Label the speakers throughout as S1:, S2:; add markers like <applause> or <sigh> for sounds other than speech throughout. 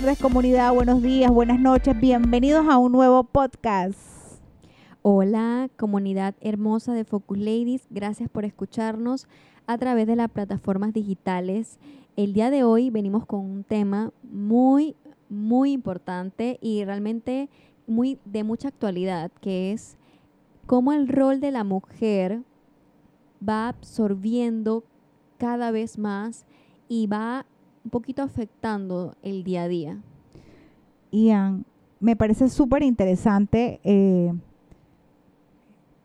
S1: tardes, comunidad. Buenos días, buenas noches. Bienvenidos a un nuevo podcast.
S2: Hola, comunidad hermosa de Focus Ladies. Gracias por escucharnos a través de las plataformas digitales. El día de hoy venimos con un tema muy, muy importante y realmente muy de mucha actualidad, que es cómo el rol de la mujer va absorbiendo cada vez más y va un poquito afectando el día a día.
S1: Ian, me parece súper interesante eh,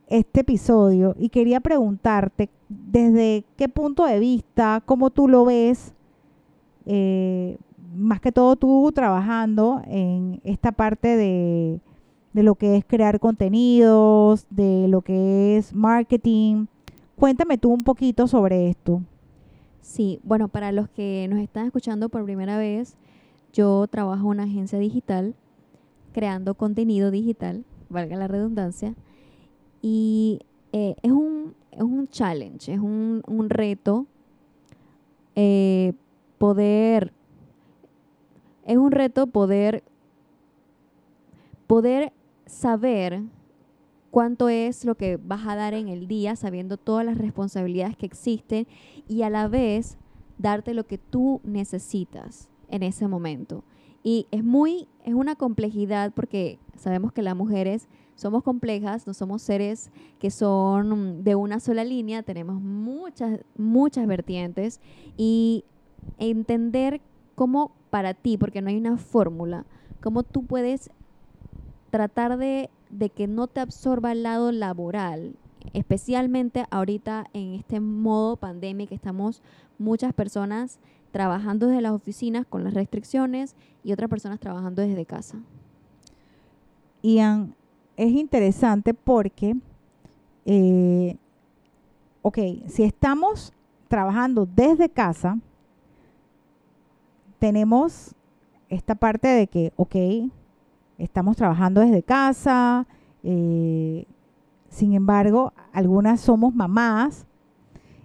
S1: este episodio y quería preguntarte desde qué punto de vista, cómo tú lo ves, eh, más que todo tú trabajando en esta parte de, de lo que es crear contenidos, de lo que es marketing. Cuéntame tú un poquito sobre esto.
S2: Sí, bueno, para los que nos están escuchando por primera vez, yo trabajo en una agencia digital creando contenido digital, valga la redundancia, y eh, es, un, es un challenge, es un, un reto eh, poder, es un reto poder, poder saber cuánto es lo que vas a dar en el día, sabiendo todas las responsabilidades que existen y a la vez darte lo que tú necesitas en ese momento. Y es muy, es una complejidad porque sabemos que las mujeres somos complejas, no somos seres que son de una sola línea, tenemos muchas, muchas vertientes y entender cómo para ti, porque no hay una fórmula, cómo tú puedes tratar de de que no te absorba el lado laboral, especialmente ahorita en este modo pandemia que estamos muchas personas trabajando desde las oficinas con las restricciones y otras personas trabajando desde casa.
S1: Ian, es interesante porque, eh, ok, si estamos trabajando desde casa, tenemos esta parte de que, ok, estamos trabajando desde casa, eh, sin embargo, algunas somos mamás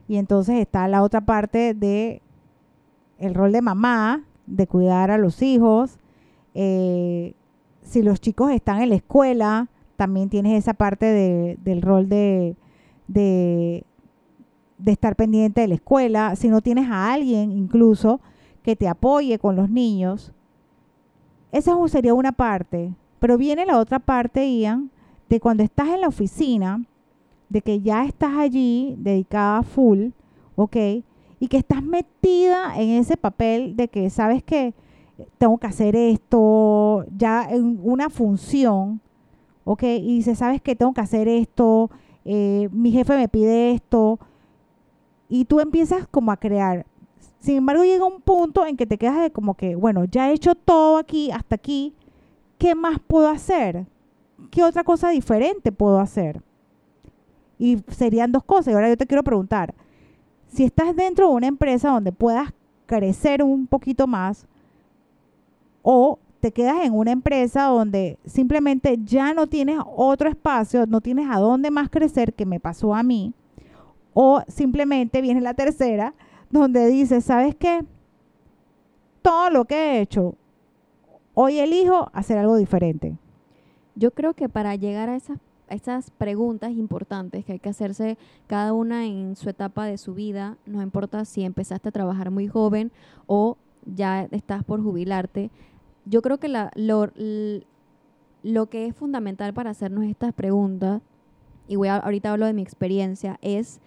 S1: y entonces está la otra parte de el rol de mamá, de cuidar a los hijos. Eh, si los chicos están en la escuela, también tienes esa parte del rol de, de, de estar pendiente de la escuela. Si no tienes a alguien incluso que te apoye con los niños, esa sería una parte. Pero viene la otra parte, Ian, de cuando estás en la oficina, de que ya estás allí dedicada a full, ¿ok? Y que estás metida en ese papel de que sabes que tengo que hacer esto, ya en una función, ¿ok? Y dices, sabes que tengo que hacer esto, eh, mi jefe me pide esto, y tú empiezas como a crear. Sin embargo, llega un punto en que te quedas de como que, bueno, ya he hecho todo aquí, hasta aquí, ¿qué más puedo hacer? ¿Qué otra cosa diferente puedo hacer? Y serían dos cosas. Y ahora yo te quiero preguntar, si estás dentro de una empresa donde puedas crecer un poquito más, o te quedas en una empresa donde simplemente ya no tienes otro espacio, no tienes a dónde más crecer, que me pasó a mí, o simplemente viene la tercera, donde dices, ¿sabes qué? Todo lo que he hecho, hoy elijo hacer algo diferente.
S2: Yo creo que para llegar a esas, esas preguntas importantes que hay que hacerse cada una en su etapa de su vida, no importa si empezaste a trabajar muy joven o ya estás por jubilarte, yo creo que la, lo, lo que es fundamental para hacernos estas preguntas, y voy a, ahorita hablo de mi experiencia, es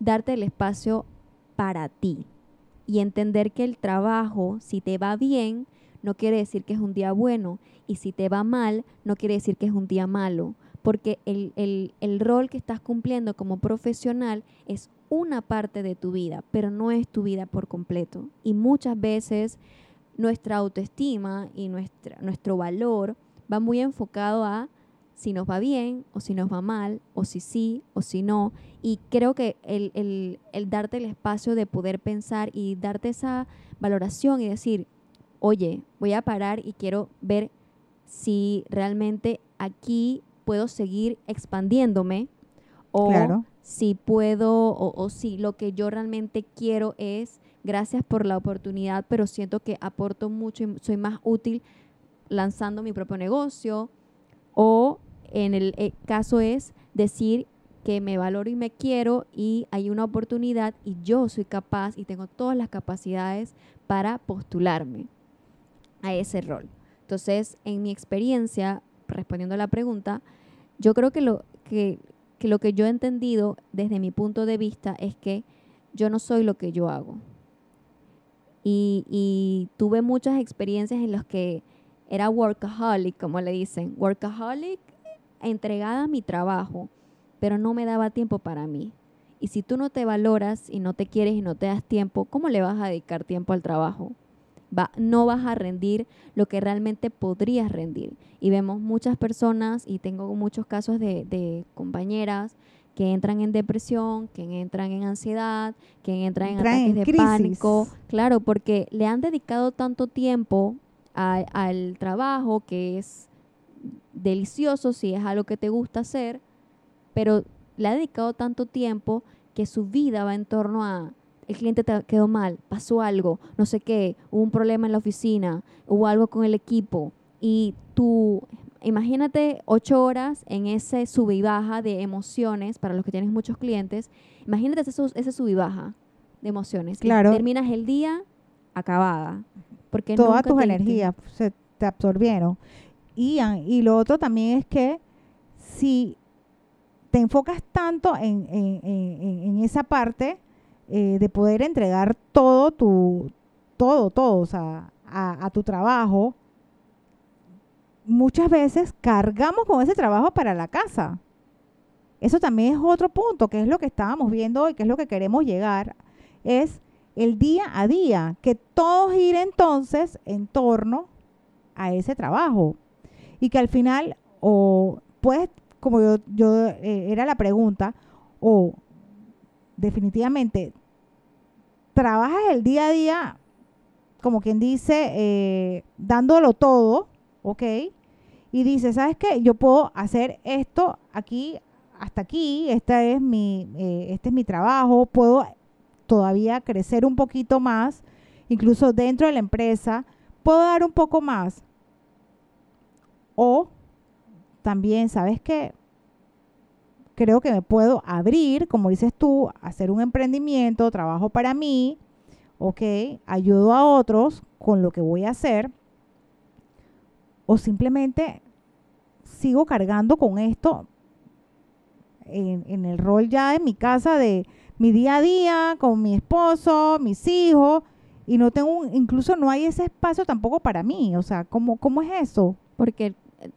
S2: darte el espacio para ti y entender que el trabajo, si te va bien, no quiere decir que es un día bueno y si te va mal, no quiere decir que es un día malo, porque el, el, el rol que estás cumpliendo como profesional es una parte de tu vida, pero no es tu vida por completo. Y muchas veces nuestra autoestima y nuestra, nuestro valor va muy enfocado a si nos va bien o si nos va mal, o si sí o si no. Y creo que el, el, darte el espacio de poder pensar y darte esa valoración y decir, oye, voy a parar y quiero ver si realmente aquí puedo seguir expandiéndome o si puedo o, o si lo que yo realmente quiero es gracias por la oportunidad, pero siento que aporto mucho y soy más útil lanzando mi propio negocio. O en el eh, caso es decir que me valoro y me quiero y hay una oportunidad y yo soy capaz y tengo todas las capacidades para postularme a ese rol. Entonces, en mi experiencia, respondiendo a la pregunta, yo creo que lo que, lo que yo he entendido desde mi punto de vista es que yo no soy lo que yo hago. Y, y tuve muchas experiencias en las que era workaholic, como le dicen, workaholic entregada a mi trabajo, pero no me daba tiempo para mí. Y si tú no te valoras y no te quieres y no te das tiempo, ¿cómo le vas a dedicar tiempo al trabajo? Va, no vas a rendir lo que realmente podrías rendir. Y vemos muchas personas, y tengo muchos casos de, de compañeras que entran en depresión, que entran en ansiedad, que entran en
S1: Entran en
S2: ataques de
S1: crisis.
S2: pánico. Claro, porque le han dedicado tanto tiempo a- al trabajo que es delicioso si es algo que te gusta hacer, pero le ha dedicado tanto tiempo que su vida va en torno a el cliente te quedó mal, pasó algo, no sé qué, hubo un problema en la oficina, hubo algo con el equipo y tú imagínate ocho horas en ese sube y baja de emociones para los que tienes muchos clientes, imagínate ese, ese sube y baja de emociones.
S1: Claro.
S2: terminas el día acabada. Porque
S1: Todas tus energías se te absorbieron. Y, lo otro también es que si te enfocas tanto en, esa parte eh, de poder entregar todo tu, todo, todo, a, a tu trabajo, muchas veces cargamos con ese trabajo para la casa. Eso también es otro punto, que es lo que estábamos viendo y que es lo que queremos llegar, es el día a día, que todo gire entonces en torno a ese trabajo. Y que al final, o pues, como yo, yo eh, era la pregunta, o definitivamente trabajas el día a día, como quien dice, eh, dándolo todo, ¿ok? Y dices, ¿sabes qué? Yo puedo hacer esto aquí, hasta aquí, esta es mi, eh, este es mi trabajo, puedo todavía crecer un poquito más, incluso dentro de la empresa, puedo dar un poco más. O también, ¿sabes qué? Creo que me puedo abrir, como dices tú, hacer un emprendimiento, trabajo para mí, ¿ok? Ayudo a otros con lo que voy a hacer. O simplemente sigo cargando con esto en, en el rol ya de mi casa de mi día a día con mi esposo, mis hijos, y no tengo, un- incluso no hay ese espacio tampoco para mí. O sea, ¿cómo, cómo es eso?
S2: Porque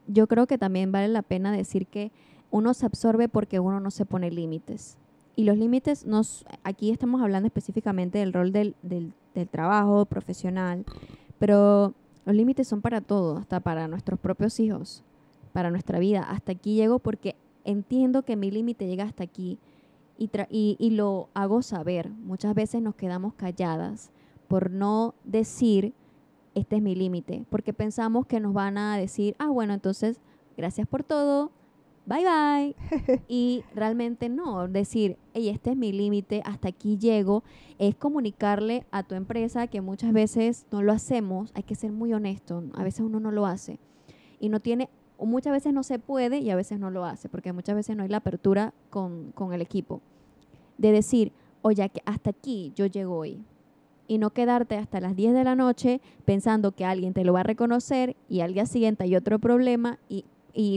S2: yo creo que también vale la pena decir que uno se absorbe porque uno no se pone límites. Y los límites, nos, aquí estamos hablando específicamente del rol del, del, del trabajo profesional, pero los límites son para todo, hasta para nuestros propios hijos, para nuestra vida. Hasta aquí llego porque entiendo que mi límite llega hasta aquí y, y, y lo hago saber. Muchas veces nos quedamos calladas por no decir este es mi límite, porque pensamos que nos van a decir, ah, bueno, entonces, gracias por todo, bye bye. <laughs> y realmente no, decir, hey, este es mi límite, hasta aquí llego, es comunicarle a tu empresa que muchas veces no lo hacemos, hay que ser muy honesto, a veces uno no lo hace. Y no tiene, o muchas veces no se puede y a veces no lo hace, porque muchas veces no hay la apertura con, con el equipo, de decir, oye, que hasta aquí yo llego hoy, y no quedarte hasta las 10 de la noche pensando que alguien te lo va a reconocer y al día siguiente hay otro problema y,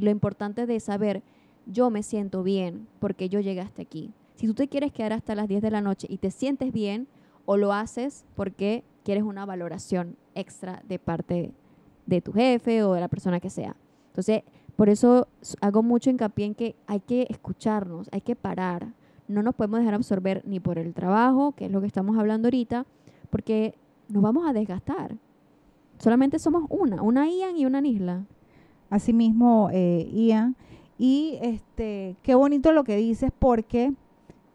S2: lo importante de saber, yo me siento bien porque yo llegué hasta aquí. Si tú te quieres quedar hasta las 10 de la noche y te sientes bien, o lo haces porque quieres una valoración extra de parte de tu jefe o de la persona que sea. Entonces, por eso hago mucho hincapié en que hay que escucharnos, hay que parar. No nos podemos dejar absorber ni por el trabajo, que es lo que estamos hablando ahorita, porque nos vamos a desgastar. Solamente somos una, una Ian y una Nisla.
S1: Asimismo, eh, Ian. Y este, qué bonito lo que dices porque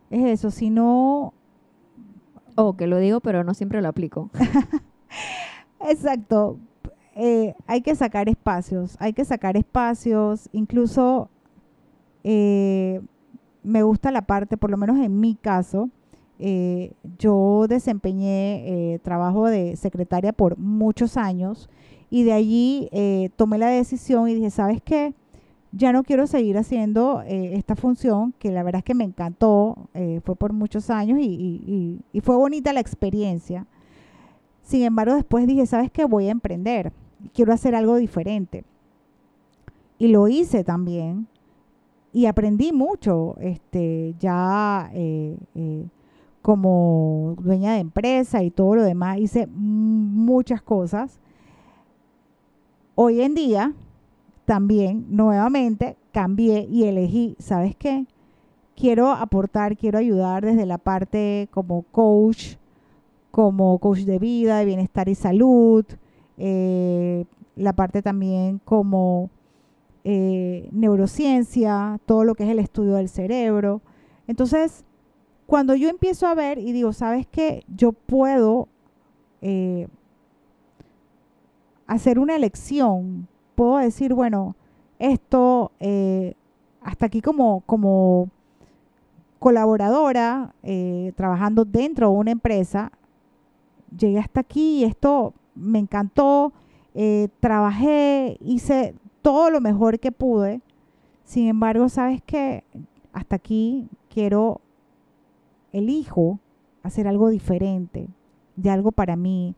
S1: es eso, si no,
S2: Oh, que lo digo, pero no siempre lo aplico. <laughs>
S1: exacto, eh, hay que sacar espacios, hay que sacar espacios, incluso eh, me gusta la parte, por lo menos en mi caso, eh, yo desempeñé eh, trabajo de secretaria por muchos años y de allí eh, tomé la decisión y dije, ¿sabes qué? Ya no quiero seguir haciendo esta función, que la verdad es que me encantó, fue por muchos años y, y, fue bonita la experiencia. Sin embargo, después dije, ¿sabes qué? Voy a emprender, quiero hacer algo diferente. Y lo hice también y aprendí mucho, este, ya como dueña de empresa y todo lo demás, hice muchas cosas. Hoy en día, también nuevamente cambié y elegí, ¿sabes qué? Quiero aportar, quiero ayudar desde la parte como coach, como coach de vida, de bienestar y salud, eh, la parte también como eh, neurociencia, todo lo que es el estudio del cerebro. Entonces, cuando yo empiezo a ver y digo, ¿sabes qué? Yo puedo eh, hacer una elección, puedo decir, bueno, esto eh, hasta aquí como, como colaboradora, eh, trabajando dentro de una empresa, llegué hasta aquí y esto me encantó, trabajé, hice todo lo mejor que pude. Sin embargo, sabes que hasta aquí quiero elijo hacer algo diferente, de algo para mí,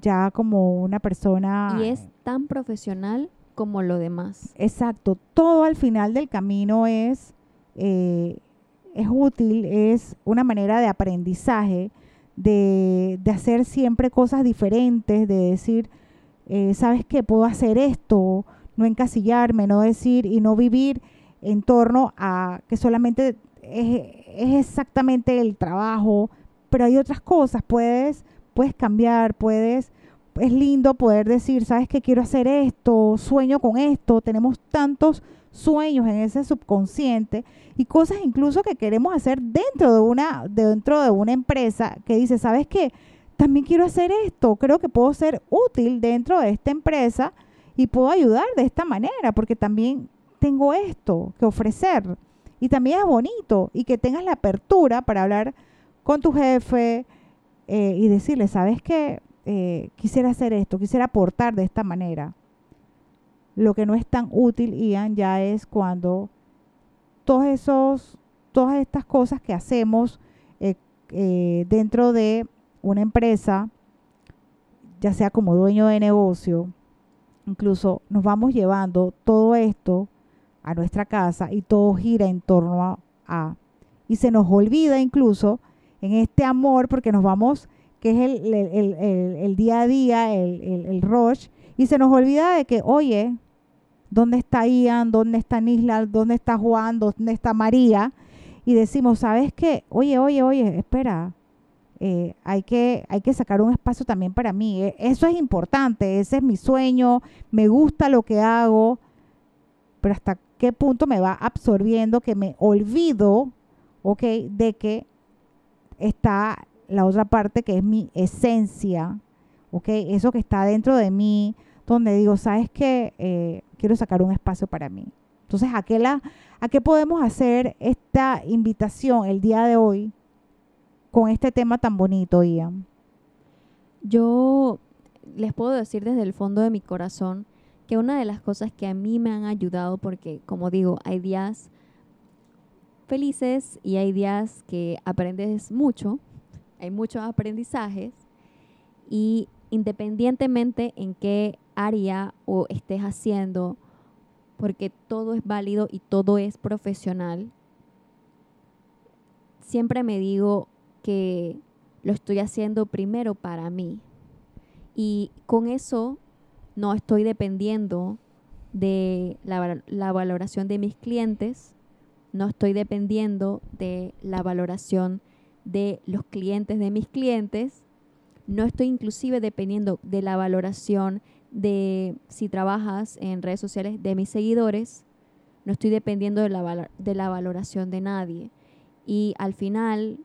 S1: ya como una persona...
S2: Y es tan profesional como lo demás.
S1: Exacto, todo al final del camino es, eh, es útil, es una manera de aprendizaje, de, de hacer siempre cosas diferentes, de decir, eh, ¿sabes qué? Puedo hacer esto, no encasillarme, no decir y no vivir en torno a que solamente es, es exactamente el trabajo, pero hay otras cosas, puedes, puedes cambiar, puedes, es lindo poder decir, sabes que quiero hacer esto, sueño con esto, tenemos tantos sueños en ese subconsciente y cosas incluso que queremos hacer dentro de una, dentro de una empresa que dice, sabes qué, también quiero hacer esto, creo que puedo ser útil dentro de esta empresa y puedo ayudar de esta manera, porque también tengo esto que ofrecer. Y también es bonito y que tengas la apertura para hablar con tu jefe eh, y decirle, ¿sabes qué? Eh, quisiera hacer esto, quisiera aportar de esta manera. Lo que no es tan útil, Ian, ya es cuando todos esos, todas estas cosas que hacemos eh, dentro de una empresa, ya sea como dueño de negocio, incluso nos vamos llevando todo esto a nuestra casa y todo gira en torno a, y se nos olvida incluso en este amor porque nos vamos, que es el, día a día, el, el, rush, y se nos olvida de que, oye, ¿dónde está Ian? ¿Dónde está Nisla? ¿Dónde está Juan? ¿Dónde está María? Y decimos, ¿sabes qué? Oye, oye, oye, espera, eh, hay, que, hay que sacar un espacio también para mí. E, eso es importante, ese es mi sueño, me gusta lo que hago, pero hasta qué punto me va absorbiendo que me olvido, ¿ok? De que está la otra parte que es mi esencia, ¿ok? Eso que está dentro de mí, donde digo, ¿sabes qué? Eh, quiero sacar un espacio para mí. Entonces, ¿a qué, la, ¿a qué podemos hacer esta invitación el día de hoy con este tema tan bonito, Ian?
S2: Yo les puedo decir desde el fondo de mi corazón que una de las cosas que a mí me han ayudado, porque como digo, hay días felices y hay días que aprendes mucho, hay muchos aprendizajes y independientemente en qué área o estés haciendo, porque todo es válido y todo es profesional, siempre me digo que lo estoy haciendo primero para mí. Y con eso no estoy dependiendo de la, valoración de mis clientes, no estoy dependiendo de la valoración de los clientes de mis clientes, no estoy inclusive dependiendo de la valoración de si trabajas en redes sociales de mis seguidores, no estoy dependiendo de la, valoración de nadie. Y al final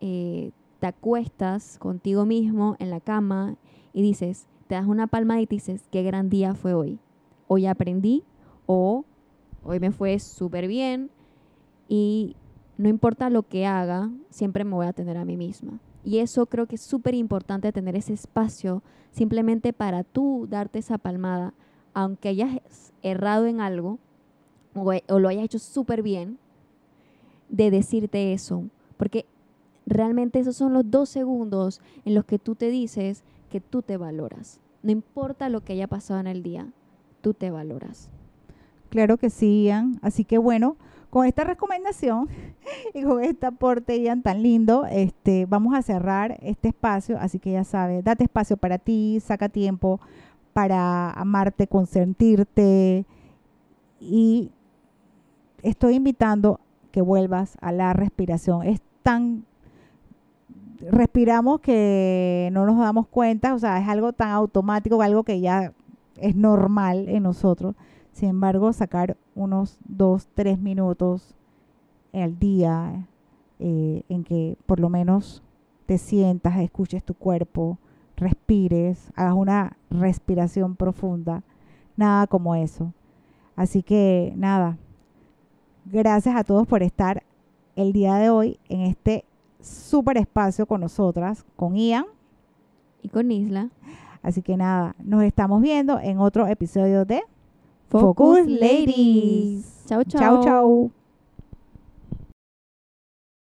S2: eh, te acuestas contigo mismo en la cama y dices, te das una palma y dices, qué gran día fue hoy. Hoy aprendí o hoy me fue súper bien. Y no importa lo que haga, siempre me voy a tener a mí misma. Y eso creo que es súper importante tener ese espacio simplemente para tú darte esa palmada, aunque hayas errado en algo o, o lo hayas hecho súper bien, de decirte eso. Porque realmente esos son los dos segundos en los que tú te dices que tú te valoras. No importa lo que haya pasado en el día, tú te valoras.
S1: Claro que sí, Ian. Así que bueno, con esta recomendación <laughs> y con este aporte, Ian, tan lindo, este, vamos a cerrar este espacio. Así que ya sabes, date espacio para ti, saca tiempo para amarte, consentirte y estoy invitando que vuelvas a la respiración. Es tan respiramos que no nos damos cuenta, o sea, es algo tan automático, algo que ya es normal en nosotros. Sin embargo, sacar unos dos, tres minutos al día eh, en que por lo menos te sientas, escuches tu cuerpo, respires, hagas una respiración profunda, nada como eso. Así que nada, gracias a todos por estar el día de hoy en este súper espacio con nosotras, con Ian.
S2: Y con Isla.
S1: Así que nada, nos estamos viendo en otro episodio de
S2: Focus, Ladies. Chao, chao.
S1: Chao, chao.